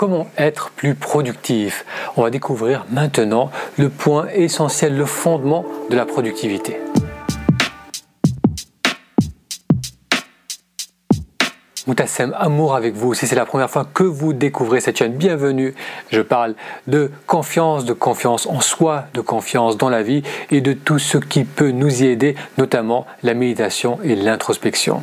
Comment être plus productif On va découvrir maintenant le point essentiel, le fondement de la productivité. Moutassem, amour avec vous. Si c'est la première fois que vous découvrez cette chaîne, bienvenue. Je parle de confiance, de confiance en soi, de confiance dans la vie et de tout ce qui peut nous y aider, notamment la méditation et l'introspection.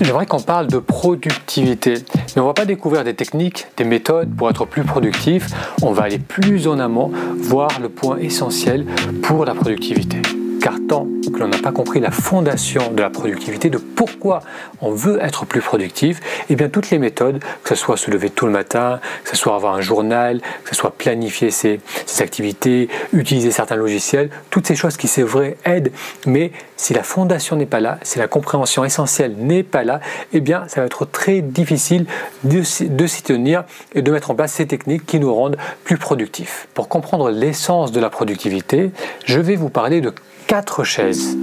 J'aimerais qu'on parle de productivité, mais on ne va pas découvrir des techniques, des méthodes pour être plus productif, on va aller plus en amont, voir le point essentiel pour la productivité car tant que l'on n'a pas compris la fondation de la productivité, de pourquoi on veut être plus productif, et eh bien toutes les méthodes, que ce soit se lever tout le matin, que ce soit avoir un journal, que ce soit planifier ses, activités, utiliser certains logiciels, toutes ces choses qui c'est vrai aident, mais si la fondation n'est pas là, si la compréhension essentielle n'est pas là, eh bien ça va être très difficile de, de s'y tenir et de mettre en place ces techniques qui nous rendent plus productifs. Pour comprendre l'essence de la productivité, je vais vous parler de quatre chaises.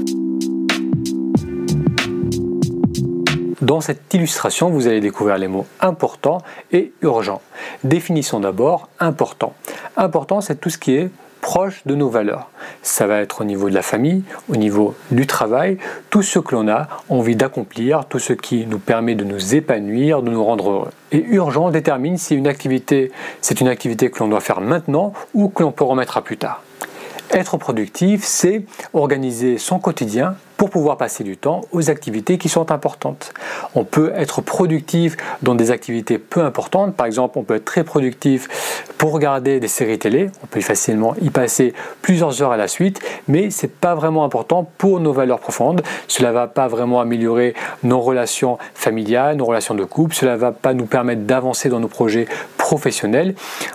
Dans cette illustration, vous allez découvrir les mots important et urgent. Définissons d'abord important. Important, c'est tout ce qui est proche de nos valeurs. Ça va être au niveau de la famille, au niveau du travail, tout ce que l'on a envie d'accomplir, tout ce qui nous permet de nous épanouir, de nous rendre heureux. Et urgent détermine si une activité, c'est une activité que l'on doit faire maintenant ou que l'on peut remettre à plus tard. Être productif, c'est organiser son quotidien pour pouvoir passer du temps aux activités qui sont importantes. On peut être productif dans des activités peu importantes. Par exemple, on peut être très productif pour regarder des séries télé. On peut facilement y passer plusieurs heures à la suite, mais ce n'est pas vraiment important pour nos valeurs profondes. Cela va pas vraiment améliorer nos relations familiales, nos relations de couple. Cela ne va pas nous permettre d'avancer dans nos projets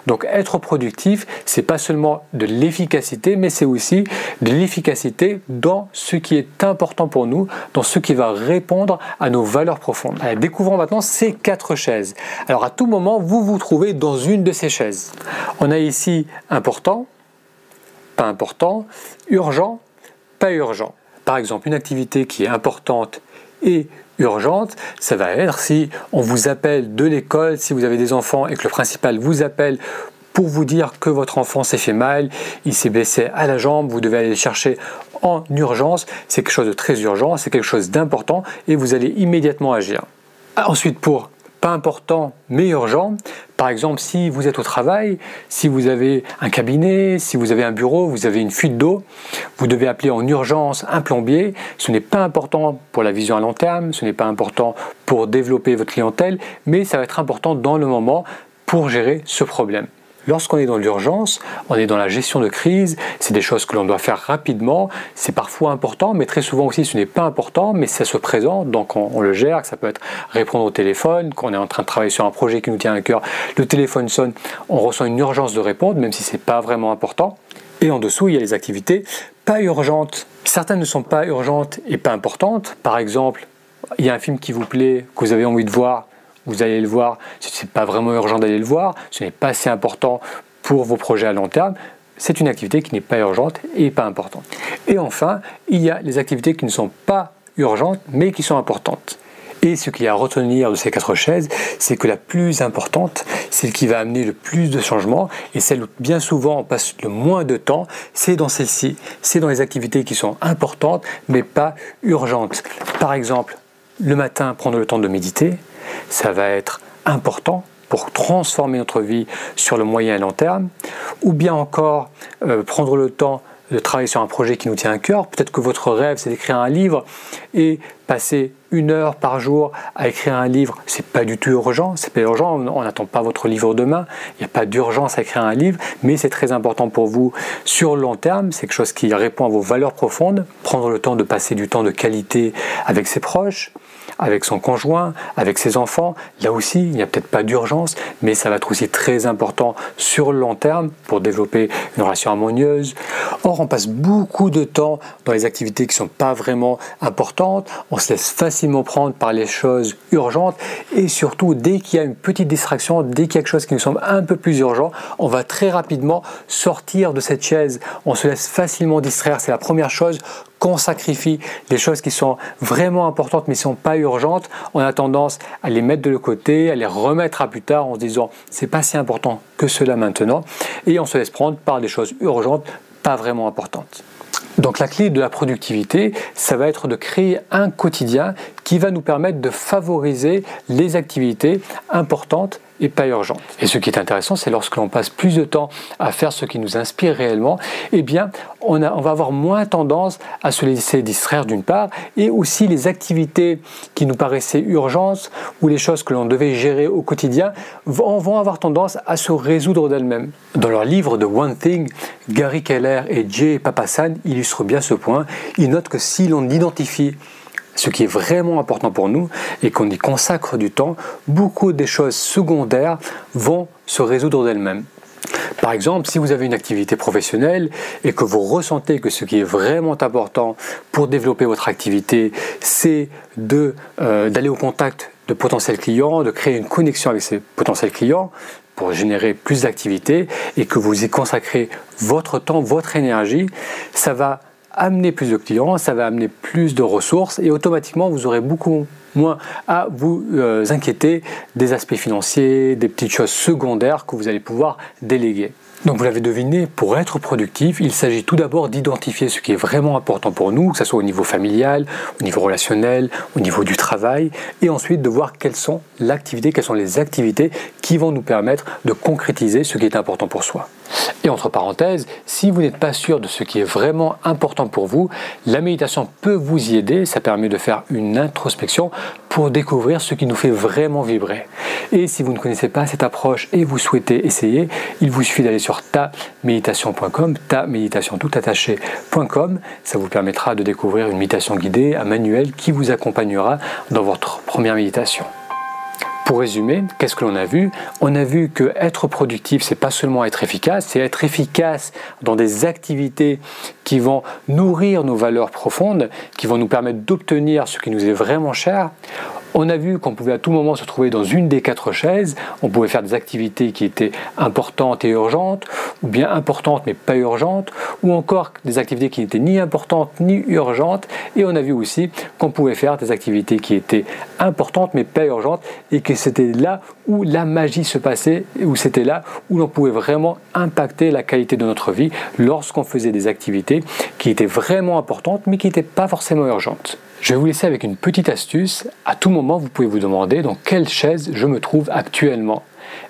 Donc être productif, c'est pas seulement de l'efficacité, mais c'est aussi de l'efficacité dans ce qui est important important pour nous, dans ce qui va répondre à nos valeurs profondes. découvrons maintenant ces quatre chaises. Alors à tout moment, vous vous trouvez dans une de ces chaises. On a ici important, pas important, urgent, pas urgent. Par exemple, une activité qui est importante et urgente, ça va être si on vous appelle de l'école, si vous avez des enfants et que le principal vous appelle pour vous dire que votre enfant s'est fait mal, il s'est blessé à la jambe, vous devez aller le chercher en urgence, c'est quelque chose de très urgent, c'est quelque chose d'important et vous allez immédiatement agir. Ensuite, pour important mais urgent, par exemple si vous êtes au travail, si vous avez un cabinet, si vous avez un bureau, vous avez une fuite d'eau, vous devez appeler en urgence un plombier, ce n'est pas important pour la vision à long terme, ce n'est pas important pour développer votre clientèle, mais ça va être important dans le moment pour gérer ce problème. Lorsqu'on est dans l'urgence, on est dans la gestion de crise, c'est des choses que l'on doit faire rapidement, c'est parfois important, mais très souvent aussi ce n'est pas important, mais ça se présente, donc on, le gère, ça peut être répondre au téléphone, quand on est en train de travailler sur un projet qui nous tient à cœur, le téléphone sonne, on ressent une urgence de répondre, même si ce n'est pas vraiment important. Et en dessous, il y a les activités pas urgentes. Certaines ne sont pas urgentes et pas importantes. Par exemple, il y a un film qui vous plaît, que vous avez envie de voir, vous allez le voir, ce n'est pas vraiment urgent d'aller le voir, ce n'est pas assez important pour vos projets à long terme, c'est une activité qui n'est pas urgente et pas importante. Et enfin, il y a les activités qui ne sont pas urgentes mais qui sont importantes. Et ce qu'il y a à retenir de ces quatre chaises, c'est que la plus importante, celle qui va amener le plus de changements, et celle où bien souvent on passe le moins de temps, c'est dans celle-ci. C'est dans les activités qui sont importantes, mais pas urgentes. Par exemple, le matin, prendre le temps de méditer, ça va être important pour transformer notre vie sur le moyen et long terme, ou bien encore euh, prendre le temps de travailler sur un projet qui nous tient à cœur. Peut-être que votre rêve, c'est d'écrire un livre et passer une heure par jour à écrire un livre, c'est pas du tout urgent, c'est pas urgent, on n'attend pas votre livre demain, il n'y a pas d'urgence à écrire un livre, mais c'est très important pour vous sur le long terme, c'est quelque chose qui répond à vos valeurs profondes, prendre le temps de passer du temps de qualité avec ses proches, avec son conjoint, avec ses enfants. Là aussi, il n'y a peut-être pas d'urgence, mais ça va être aussi très important sur le long terme pour développer une relation harmonieuse. Or, on passe beaucoup de temps dans les activités qui ne sont pas vraiment importantes. On se laisse facilement prendre par les choses urgentes et surtout, dès qu'il y a une petite distraction, dès qu'il y a quelque chose qui nous semble un peu plus urgent, on va très rapidement sortir de cette chaise. On se laisse facilement distraire. C'est la première chose qu'on sacrifie, les choses qui sont vraiment importantes mais ne sont pas urgentes, on a tendance à les mettre de côté, à les remettre à plus tard en se disant c'est pas si important que cela maintenant et on se laisse prendre par des choses urgentes pas vraiment importantes. Donc la clé de la productivité, ça va être de créer un quotidien qui va nous permettre de favoriser les activités importantes et pas urgentes. Et ce qui est intéressant, c'est lorsque l'on passe plus de temps à faire ce qui nous inspire réellement, eh bien, on, on va avoir moins tendance à se laisser distraire d'une part, et aussi les activités qui nous paraissaient urgentes ou les choses que l'on devait gérer au quotidien vont, vont avoir tendance à se résoudre d'elles-mêmes. Dans leur livre de One Thing, Gary Keller et Jay Papasan illustrent bien ce point. Ils notent que si l'on identifie ce qui est vraiment important pour nous et qu'on y consacre du temps, beaucoup des choses secondaires vont se résoudre d'elles-mêmes. Par exemple, si vous avez une activité professionnelle et que vous ressentez que ce qui est vraiment important pour développer votre activité, c'est euh, d'aller au contact de potentiels clients, de créer une connexion avec ces potentiels clients pour générer plus d'activités et que vous y consacrez votre temps, votre énergie, ça va amener plus de clients, ça va amener plus de ressources et automatiquement vous aurez beaucoup moins à vous euh, inquiéter des aspects financiers, des petites choses secondaires que vous allez pouvoir déléguer. Donc vous l'avez deviné, pour être productif, il s'agit tout d'abord d'identifier ce qui est vraiment important pour nous, que ce soit au niveau familial, au niveau relationnel, au niveau du travail, et ensuite de voir quelles sont l'activité, quelles sont les activités qui vont nous permettre de concrétiser ce qui est important pour soi. Et entre parenthèses, si vous n'êtes pas sûr de ce qui est vraiment important pour vous, la méditation peut vous y aider. Ça permet de faire une introspection pour découvrir ce qui nous fait vraiment vibrer. Et si vous ne connaissez pas cette approche et vous souhaitez essayer, il vous suffit d'aller sur taméditation.com, ta méditation tout attaché.com. Ça vous permettra de découvrir une méditation guidée, un manuel qui vous accompagnera dans votre première méditation. Pour résumer, qu'est-ce que l'on a vu? On a vu que être productif, c'est pas seulement être efficace, c'est être efficace dans des activités qui vont nourrir nos valeurs profondes, qui vont nous permettre d'obtenir ce qui nous est vraiment cher. On a vu qu'on pouvait à tout moment se trouver dans une des quatre chaises, on pouvait faire des activités qui étaient importantes et urgentes, ou bien importantes mais pas urgentes, ou encore des activités qui n'étaient ni importantes ni urgentes, et on a vu aussi qu'on pouvait faire des activités qui étaient importantes mais pas urgentes, et que c'était là où la magie se passait, où c'était là où l'on pouvait vraiment impacter la qualité de notre vie lorsqu'on faisait des activités qui étaient vraiment importantes mais qui n'étaient pas forcément urgentes. Je vais vous laisser avec une petite astuce. À tout moment, vous pouvez vous demander dans quelle chaise je me trouve actuellement.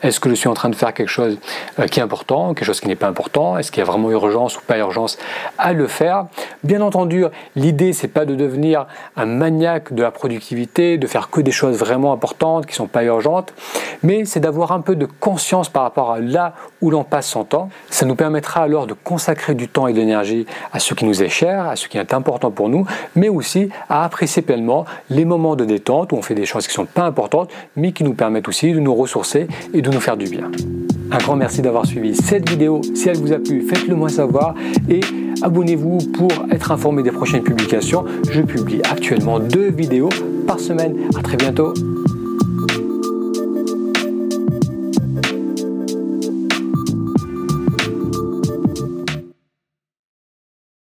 Est-ce que je suis en train de faire quelque chose euh, qui est important, quelque chose qui n'est pas important? Est-ce qu'il y a vraiment urgence ou pas urgence à le faire? Bien entendu, l'idée c'est pas de devenir un maniaque de la productivité, de faire que des choses vraiment importantes qui sont pas urgentes, mais c'est d'avoir un peu de conscience par rapport à là où l'on passe son temps. Ça nous permettra alors de consacrer du temps et de l'énergie à ce qui nous est cher, à ce qui est important pour nous, mais aussi à apprécier pleinement les moments de détente où on fait des choses qui sont pas importantes, mais qui nous permettent aussi de nous ressourcer et de nous faire du bien. Un grand merci d'avoir suivi cette vidéo. Si elle vous a plu, faites-le moi savoir et abonnez-vous pour être informé des prochaines publications. Je publie actuellement deux vidéos par semaine. À très bientôt.